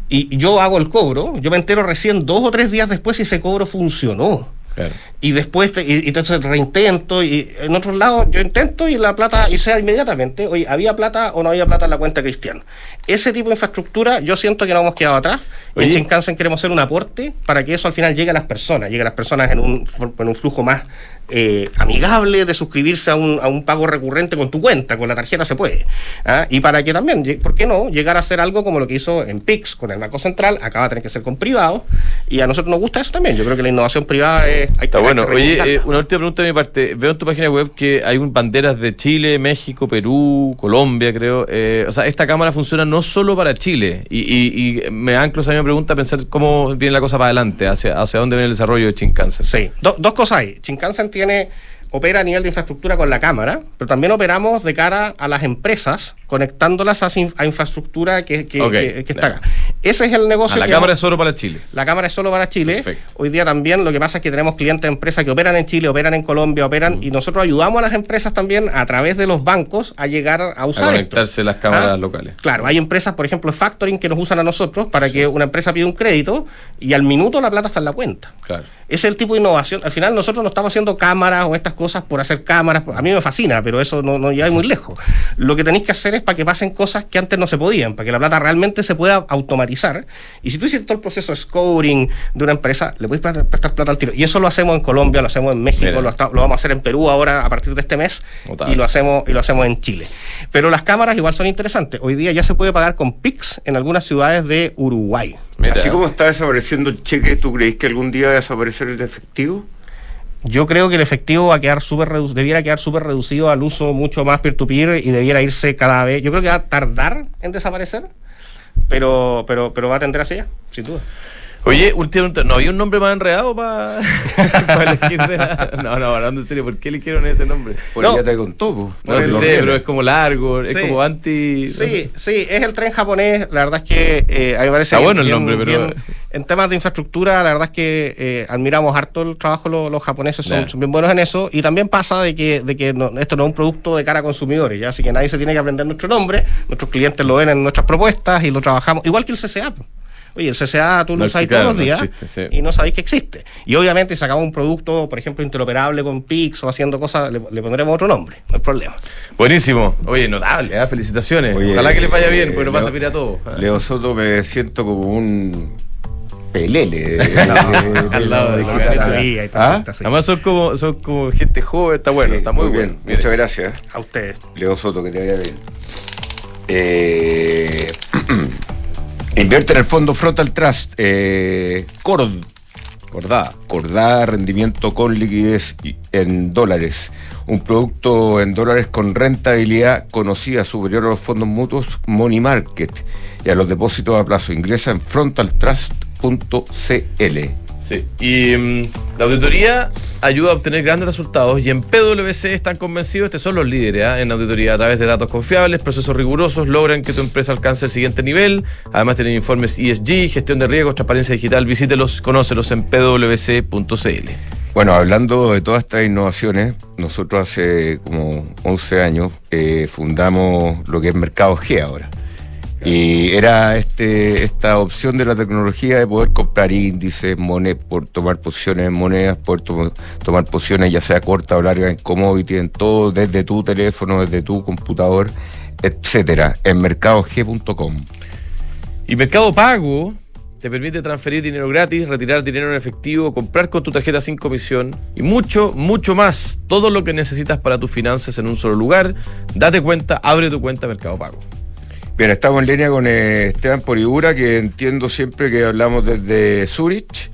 y yo hago el cobro, yo me entero recién dos o tres días después si ese cobro funcionó. Claro. Y después, te, y, entonces reintento, y en otros lados yo intento y la plata, y sea inmediatamente, oye, ¿había plata o no había plata en la cuenta cristiana? Ese tipo de infraestructura yo siento que no hemos quedado atrás. Oye. En Shinkansen queremos hacer un aporte para que eso al final llegue a las personas, llegue a las personas en un, en un flujo más eh, amigable de suscribirse a un, a un, pago recurrente con tu cuenta, con la tarjeta se puede. ¿ah? Y para que también, ¿por qué no? Llegar a hacer algo como lo que hizo en PIX con el Banco Central, acaba de tener que ser con privados, y a nosotros nos gusta eso también. Yo creo que la innovación privada es. Hay Está que, bueno. Oye, eh, una última pregunta de mi parte. Veo en tu página web que hay un, banderas de Chile, México, Perú, Colombia, creo. Eh, o sea, esta cámara funciona no solo para Chile, y, y, y me anclo esa misma pregunta a pensar cómo viene la cosa para adelante, hacia, hacia dónde viene el desarrollo de Shinkansen. Sí, Do, dos cosas ahí. Shinkansen tiene opera a nivel de infraestructura con la cámara, pero también operamos de cara a las empresas, conectándolas a, a infraestructura que, que, okay, que, que está acá. Ese es el negocio. Ah, la cámara es solo para Chile. La cámara es solo para Chile. Perfecto. Hoy día también lo que pasa es que tenemos clientes de empresas que operan en Chile, operan en Colombia, operan, mm. y nosotros ayudamos a las empresas también a través de los bancos a llegar a usar. A conectarse esto. las cámaras ¿Ah? locales. Claro, hay empresas, por ejemplo, factoring que nos usan a nosotros para sí. que una empresa pida un crédito y al minuto la plata está en la cuenta. Claro. Ese es el tipo de innovación. Al final nosotros no estamos haciendo cámaras o estas cosas por hacer cámaras. A mí me fascina, pero eso no, no llega muy lejos. Lo que tenéis que hacer es para que pasen cosas que antes no se podían, para que la plata realmente se pueda automatizar. Y si tú hiciste todo el proceso de scoring de una empresa, le puedes prestar, prestar plata al tiro. Y eso lo hacemos en Colombia, lo hacemos en México, lo, lo, vamos a hacer en Perú ahora a partir de este mes y lo hacemos y lo hacemos en Chile. Pero las cámaras igual son interesantes. Hoy día ya se puede pagar con PIX en algunas ciudades de Uruguay. Mira. Así como está desapareciendo el cheque, ¿tú crees que algún día va a desaparecer el efectivo? Yo creo que el efectivo va a quedar súper debiera quedar súper reducido al uso mucho más peer-to-peer -peer y debiera irse cada vez. Yo creo que va a tardar en desaparecer, pero, pero, pero va a tender hacia allá, sin duda. Oye, últimamente, ¿no había un nombre más enredado para elegir de la... No, no, hablando en serio, ¿por qué eligieron ese nombre? Pues No. ya te contó, po. No, sé, tiene. pero es como largo, es Sí. como anti... Sí, sí, es el tren japonés. La verdad es que eh, a mí me parece Está bueno el nombre, pero- en temas de infraestructura, la verdad es que eh, admiramos harto el trabajo, lo- los, japoneses son, bien buenos en eso. Y también pasa de que, de que no- esto no es un producto de cara a consumidores, ¿ya? así que nadie se tiene que aprender nuestro nombre. Nuestros clientes lo ven en nuestras propuestas y lo trabajamos, igual que el CCA. Oye, el CCA tú No lo usas existe, todos los no días existe, sí. y no sabéis que existe. Y obviamente si sacamos un producto, por ejemplo, interoperable con Pix o haciendo cosas, le, le pondremos otro nombre, no hay problema. Buenísimo. Oye, notable, ¿eh? felicitaciones. Oye, Ojalá que les vaya bien, eh, porque nos va a Leo- servir a todos. ¿eh? Leo Soto me siento como un pelele. de- Al lado de está, ¿Ah? Además son como, son como gente joven, está bueno, Sí, está muy, bien. Muchas gracias. A ustedes. Leo Soto, que te vaya bien. Eh, invierte en el fondo Frontal Trust. Eh, Cord, Cordá, Cordá, rendimiento con liquidez en dólares. Un producto en dólares con rentabilidad conocida superior a los fondos mutuos Money Market y a los depósitos a plazo. Ingresa en frontaltrust.cl. Sí. Y mm, la auditoría ayuda a obtener grandes resultados y en PwC están convencidos, estos son los líderes ¿ah? en auditoría a través de datos confiables, procesos rigurosos, logran que tu empresa alcance el siguiente nivel. Además tienen informes ESG, gestión de riesgos, transparencia digital. Visítelos, conócelos en pwc.cl. Bueno, hablando de todas estas innovaciones, nosotros hace como 11 años eh, fundamos lo que es Mercado G ahora. Y era este esta opción de la tecnología de poder comprar índices, monedas, por tomar posiciones en monedas, to- tomar posiciones ya sea corta o larga en commodity, en todo, desde tu teléfono, desde tu computador, etcétera, en mercadog.com. Y Mercado Pago te permite transferir dinero gratis, retirar dinero en efectivo, comprar con tu tarjeta sin comisión y mucho, mucho más. Todo lo que necesitas para tus finanzas en un solo lugar. Date cuenta, abre tu cuenta Mercado Pago. Bien, estamos en línea con eh, Esteban Poribura, que entiendo siempre que hablamos desde Zurich,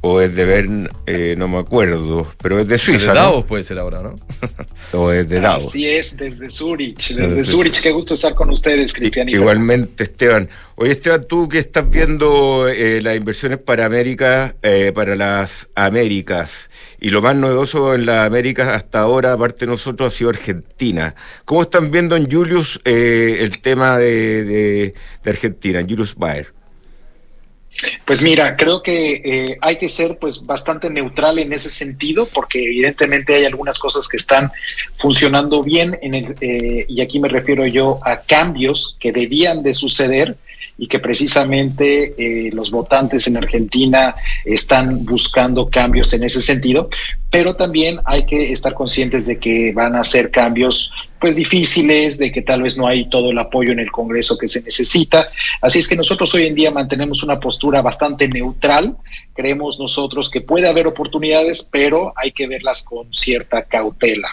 o desde Bern, eh, no me acuerdo, pero es de Suiza, ¿no? Davos puede ser ahora, ¿no? O es de Davos. Así es, desde Zurich. Desde Desde Zurich, qué gusto estar con ustedes, Cristian. y Igualmente, Esteban. Oye, Esteban, tú que estás viendo eh, las inversiones para América, eh, para las Américas, y lo más novedoso en las Américas hasta ahora, aparte de nosotros, ha sido Argentina. ¿Cómo están viendo en Julius eh, el tema de, de- de Argentina, en Julius Baer? Pues mira, creo que eh, hay que ser pues bastante neutral en ese sentido, porque evidentemente hay algunas cosas que están funcionando bien en el, eh, y aquí me refiero yo a cambios que debían de suceder y que precisamente eh, los votantes en Argentina están buscando cambios en ese sentido, pero también hay que estar conscientes de que van a ser cambios pues difíciles, de que tal vez no hay todo el apoyo en el Congreso que se necesita. Así es que nosotros hoy en día mantenemos una postura bastante neutral. Creemos nosotros que puede haber oportunidades, pero hay que verlas con cierta cautela.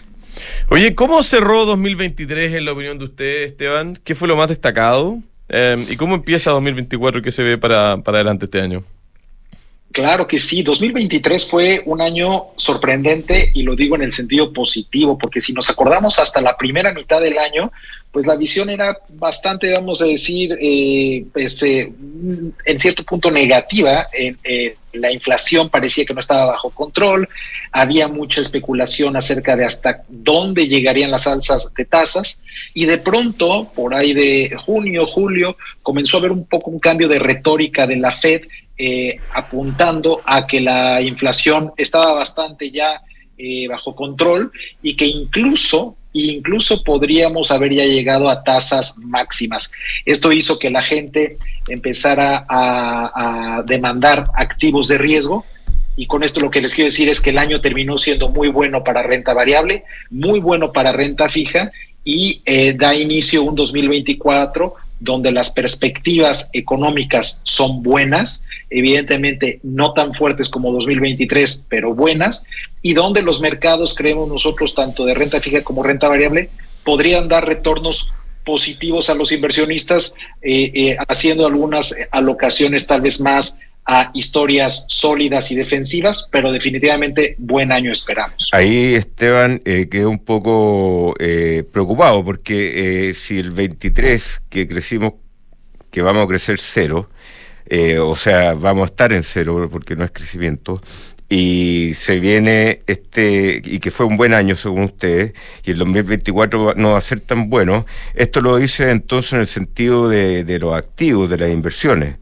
Oye, ¿cómo cerró 2023 en la opinión de usted, Esteban? ¿Qué fue lo más destacado? Eh, ¿Y cómo empieza 2024? ¿Qué se ve para, para adelante este año? Claro que sí, 2023 fue un año sorprendente y lo digo en el sentido positivo, porque si nos acordamos hasta la primera mitad del año, pues la visión era bastante, vamos a decir, eh, pues, eh, en cierto punto negativa. La inflación parecía que no estaba bajo control, había mucha especulación acerca de hasta dónde llegarían las alzas de tasas y de pronto, por ahí de junio, julio, comenzó a haber un poco un cambio de retórica de la Fed eh, apuntando a que la inflación estaba bastante ya eh, bajo control y que incluso incluso podríamos haber ya llegado a tasas máximas. Esto hizo que la gente empezara a, a demandar activos de riesgo y con esto lo que les quiero decir es que el año terminó siendo muy bueno para renta variable, muy bueno para renta fija y eh, da inicio un 2024 donde las perspectivas económicas son buenas, evidentemente no tan fuertes como 2023, pero buenas, y donde los mercados, creemos nosotros, tanto de renta fija como renta variable, podrían dar retornos positivos a los inversionistas, eh, eh, haciendo algunas alocaciones tal vez más a historias sólidas y defensivas, pero definitivamente buen año esperamos. Ahí Esteban eh, quedó un poco eh, preocupado porque eh, si el 23 que crecimos que vamos a crecer cero, eh, o sea, vamos a estar en cero porque no es crecimiento, y se viene este, y que fue un buen año según ustedes, y el 2024 no va a ser tan bueno, esto lo dice entonces en el sentido de, de los activos, de las inversiones,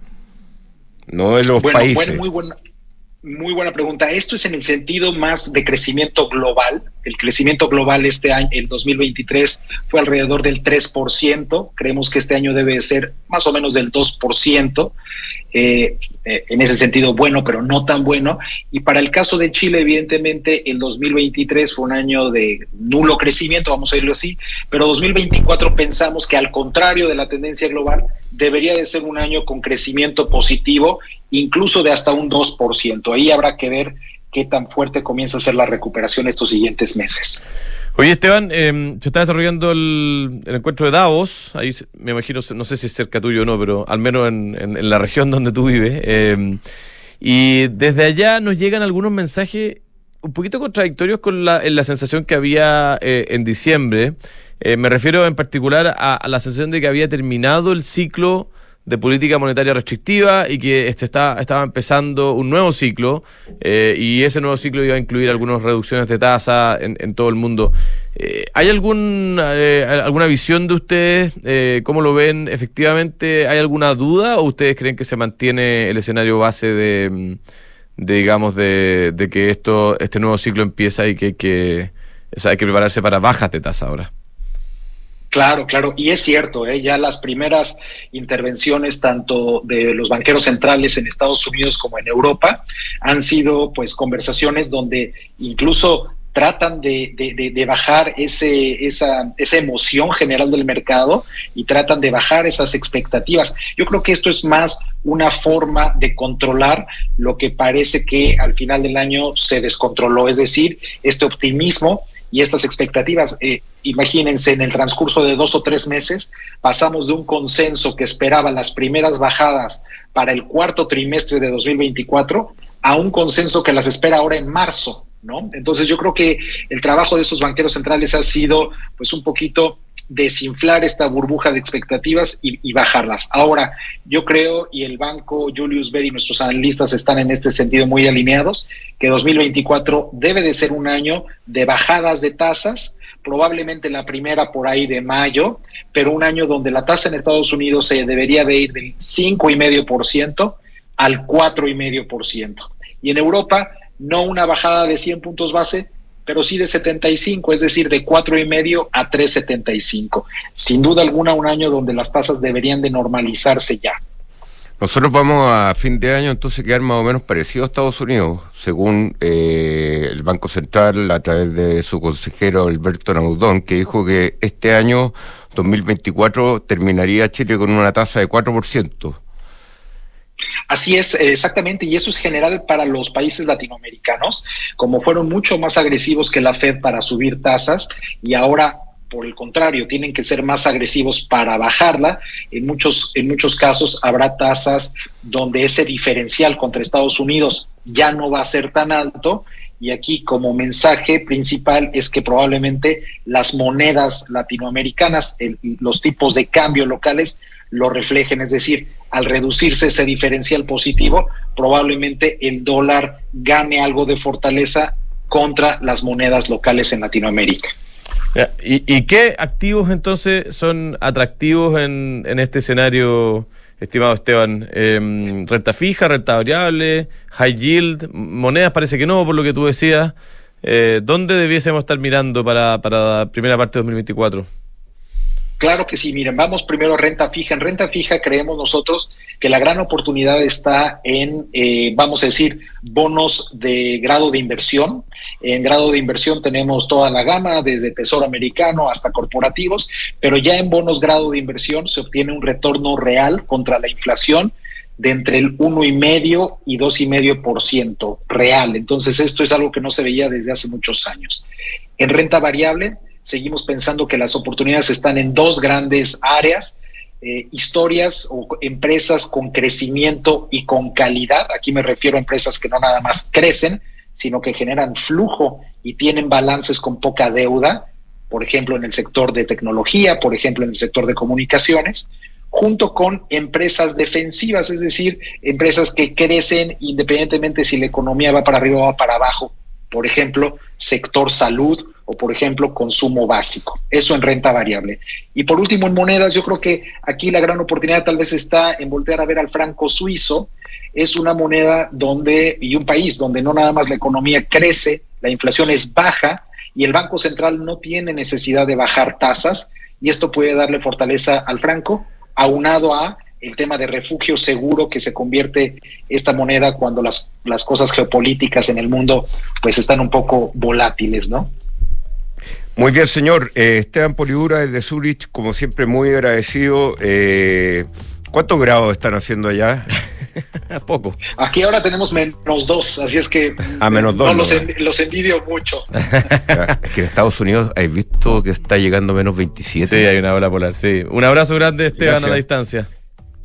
no de los países. muy buena muy buena pregunta. Esto es en el sentido más de crecimiento global. El crecimiento global este año, el 2023, fue alrededor del 3%. Creemos que este año debe ser más o menos del 2%. Eh, eh, en ese sentido, bueno, pero no tan bueno. Y para el caso de Chile, evidentemente, el 2023 fue un año de nulo crecimiento, vamos a decirlo así. Pero 2024 pensamos que al contrario de la tendencia global, debería de ser un año con crecimiento positivo, incluso de hasta un 2%. Ahí habrá que ver qué tan fuerte comienza a ser la recuperación estos siguientes meses. Oye, Esteban, em, se está desarrollando el, encuentro de Davos. Ahí me imagino, no sé si es cerca tuyo o no, pero al menos en, la región donde tú vives. Em, y desde allá nos llegan algunos mensajes un poquito contradictorios con la, la sensación que había eh, en diciembre. Eh, me refiero en particular a, la sensación de que había terminado el ciclo de política monetaria restrictiva y que este está, estaba empezando un nuevo ciclo eh, y ese nuevo ciclo iba a incluir algunas reducciones de tasa en, todo el mundo. Eh, ¿Hay algún, alguna visión de ustedes? ¿Cómo lo ven efectivamente? ¿Hay alguna duda o ustedes creen que se mantiene el escenario base de, digamos, de, que esto, este nuevo ciclo empieza y que que, hay que prepararse para bajas de tasa ahora? Claro, claro, y es cierto, ¿eh? ya las primeras intervenciones tanto de los banqueros centrales en Estados Unidos como en Europa han sido pues conversaciones donde incluso tratan de, de, bajar ese, esa, esa emoción general del mercado y tratan de bajar esas expectativas. Yo creo que esto es más una forma de controlar lo que parece que al final del año se descontroló, es decir, este optimismo y estas expectativas. Eh, imagínense, en el transcurso de dos o tres meses pasamos de un consenso que esperaba las primeras bajadas para el cuarto trimestre de 2024 a un consenso que las espera ahora en marzo, ¿no? Entonces yo creo que el trabajo de esos banqueros centrales ha sido pues un poquito desinflar esta burbuja de expectativas y, bajarlas. Ahora, yo creo, y el banco Julius Baer y nuestros analistas están en este sentido muy alineados, que 2024 debe de ser un año de bajadas de tasas, probablemente la primera por ahí de mayo, pero un año donde la tasa en Estados Unidos se debería de ir del 5,5% al 4,5%. Y en Europa, no una bajada de 100 puntos base, pero sí de 75, es decir, de cuatro y medio a 3.75. Sin duda alguna, un año donde las tasas deberían de normalizarse ya. Nosotros vamos a fin de año entonces quedar más o menos parecido a Estados Unidos, según eh, el Banco Central a través de su consejero Alberto Naudón, que dijo que este año 2024 terminaría Chile con una tasa de 4%. Así es, exactamente, y eso es general para los países latinoamericanos, como fueron mucho más agresivos que la Fed para subir tasas y ahora por el contrario, tienen que ser más agresivos para bajarla. En muchos, en muchos casos habrá tasas donde ese diferencial contra Estados Unidos ya no va a ser tan alto. Y aquí como mensaje principal es que probablemente las monedas latinoamericanas, los tipos de cambio locales, lo reflejen, es decir, al reducirse ese diferencial positivo, probablemente el dólar gane algo de fortaleza contra las monedas locales en Latinoamérica. ¿Y, qué activos entonces son atractivos en, este escenario, estimado Esteban? Em, ¿Renta fija, renta variable, high yield? Monedas parece que no, por lo que tú decías. Eh, ¿Dónde debiésemos estar mirando para, para la primera parte de 2024? Claro que sí, miren, vamos primero a renta fija. En renta fija creemos nosotros que la gran oportunidad está en, eh, vamos a decir, bonos de grado de inversión. En grado de inversión tenemos toda la gama, desde tesoro americano hasta corporativos, pero ya en bonos grado de inversión se obtiene un retorno real contra la inflación de entre el 1,5 y 2,5% real. Entonces, esto es algo que no se veía desde hace muchos años. En renta variable, seguimos pensando que las oportunidades están en dos grandes áreas. Eh, historias o empresas con crecimiento y con calidad. Aquí me refiero a empresas que no nada más crecen, sino que generan flujo y tienen balances con poca deuda, por ejemplo, en el sector de tecnología, por ejemplo, en el sector de comunicaciones, junto con empresas defensivas, es decir, empresas que crecen independientemente si la economía va para arriba o para abajo. Por ejemplo, sector salud o, por ejemplo, consumo básico. Eso en renta variable. Y por último, en monedas, yo creo que aquí la gran oportunidad tal vez está en voltear a ver al franco suizo. Es una moneda donde, y un país donde no nada más la economía crece, la inflación es baja y el Banco Central no tiene necesidad de bajar tasas y esto puede darle fortaleza al franco, aunado a el tema de refugio seguro que se convierte esta moneda cuando las, las cosas geopolíticas en el mundo pues están un poco volátiles, ¿no? Muy bien, señor. Eh, Esteban Polidura desde Zurich, como siempre, muy agradecido. Eh, ¿Cuántos grados están haciendo allá? Poco. Aquí ahora tenemos menos dos, así es que A menos dos, no, no. los, en- los envidio mucho. es que en Estados Unidos hay visto que está llegando a menos 27. Sí, hay una ola polar, sí. Un abrazo grande, Esteban, Gracias. a la distancia.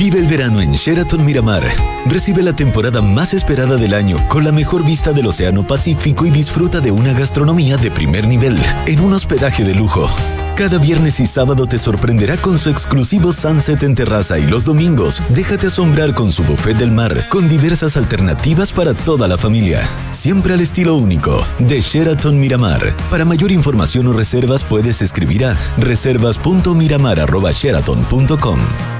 Vive el verano en Sheraton Miramar. Recibe la temporada más esperada del año con la mejor vista del Océano Pacífico y disfruta de una gastronomía de primer nivel en un hospedaje de lujo. Cada viernes y sábado te sorprenderá con su exclusivo sunset en terraza y los domingos déjate asombrar con su buffet del mar con diversas alternativas para toda la familia. Siempre al estilo único de Sheraton Miramar. Para mayor información o reservas puedes escribir a reservas.miramar.sheraton.com.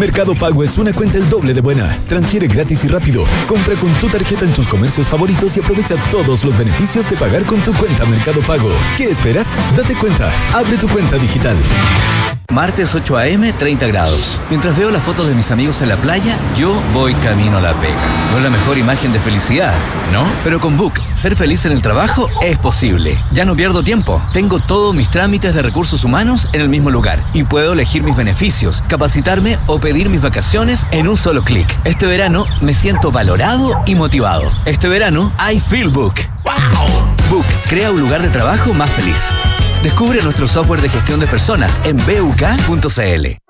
Mercado Pago es una cuenta el doble de buena. Transfiere gratis y rápido. Compra con tu tarjeta en tus comercios favoritos y aprovecha todos los beneficios de pagar con tu cuenta Mercado Pago. ¿Qué esperas? Date cuenta. Abre tu cuenta digital. Martes 8 a.m., 30 grados. Mientras veo las fotos de mis amigos en la playa, yo voy camino a la pega. No es la mejor imagen de felicidad, ¿no? Pero con Book, ser feliz en el trabajo es posible. Ya no pierdo tiempo. Tengo todos mis trámites de recursos humanos en el mismo lugar y puedo elegir mis beneficios, capacitarme o mis vacaciones en un solo clic. Este verano me siento valorado y motivado. Este verano, I feel Book. Book crea un lugar de trabajo más feliz. Descubre nuestro software de gestión de personas en buk.cl.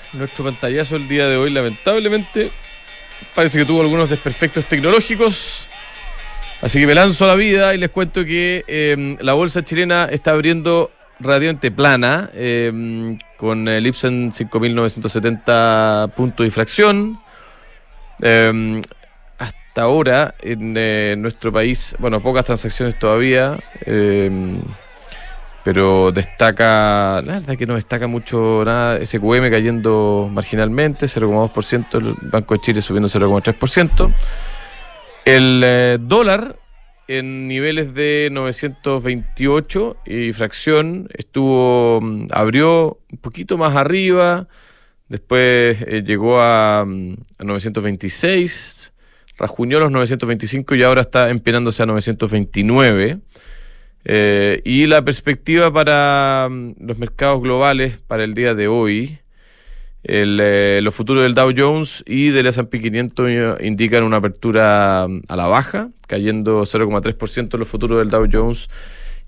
Nuestro pantallazo el día de hoy, lamentablemente, parece que tuvo algunos desperfectos tecnológicos. Así que me lanzo a la vida y les cuento que eh, la bolsa chilena está abriendo radiante plana, eh, con el Ipsen 5.970 puntos de fracción. Eh, hasta ahora en eh, nuestro país, bueno, pocas transacciones todavía, pero destaca, la verdad que no destaca mucho nada, SQM cayendo marginalmente, 0,2%, el Banco de Chile subiendo 0,3%. El eh, dólar en niveles de 928 y fracción estuvo, mm, abrió un poquito más arriba, después eh, llegó a, mm, a 926, rajuñó los 925 y ahora está empenándose a 929. Eh, y la perspectiva para mm, los mercados globales para el día de hoy, eh, los futuros del Dow Jones y del S&P 500 indican una apertura mm, a la baja, cayendo 0,3% los futuros del Dow Jones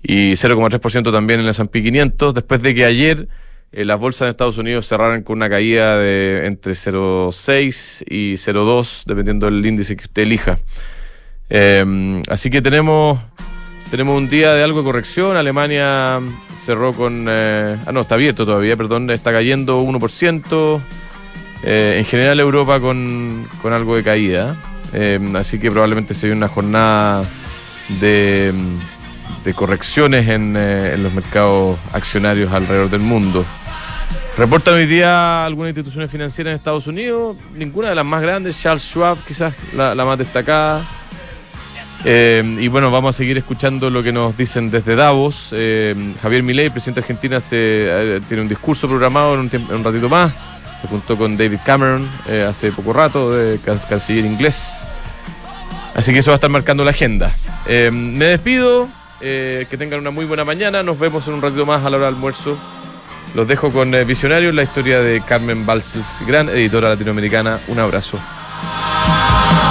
y 0,3% también en el S&P 500, después de que ayer eh, las bolsas de Estados Unidos cerraran con una caída de entre 0,6 y 0,2, dependiendo del índice que usted elija. Eh, así que tenemos tenemos un día de algo de corrección. Alemania cerró con. eh, ah, no, está abierto todavía, perdón. Está cayendo 1%. Eh, en general, Europa con, con algo de caída. Eh, así que probablemente se una jornada de, de correcciones en, eh, en los mercados accionarios alrededor del mundo. Reportan hoy día algunas instituciones financieras en Estados Unidos, ninguna de las más grandes, Charles Schwab quizás la, la más destacada. Eh, y bueno, vamos a seguir escuchando lo que nos dicen desde Davos. Eh, Javier Milei, presidente de Argentina, se, eh, tiene un discurso programado en un, ratito más. Se juntó con David Cameron hace poco rato, de can- canciller inglés. Así que eso va a estar marcando la agenda. Me despido, que tengan una muy buena mañana. Nos vemos en un ratito más a la hora del almuerzo. Los dejo con Visionarios, la historia de Carmen Balsels, gran editora latinoamericana. Un abrazo.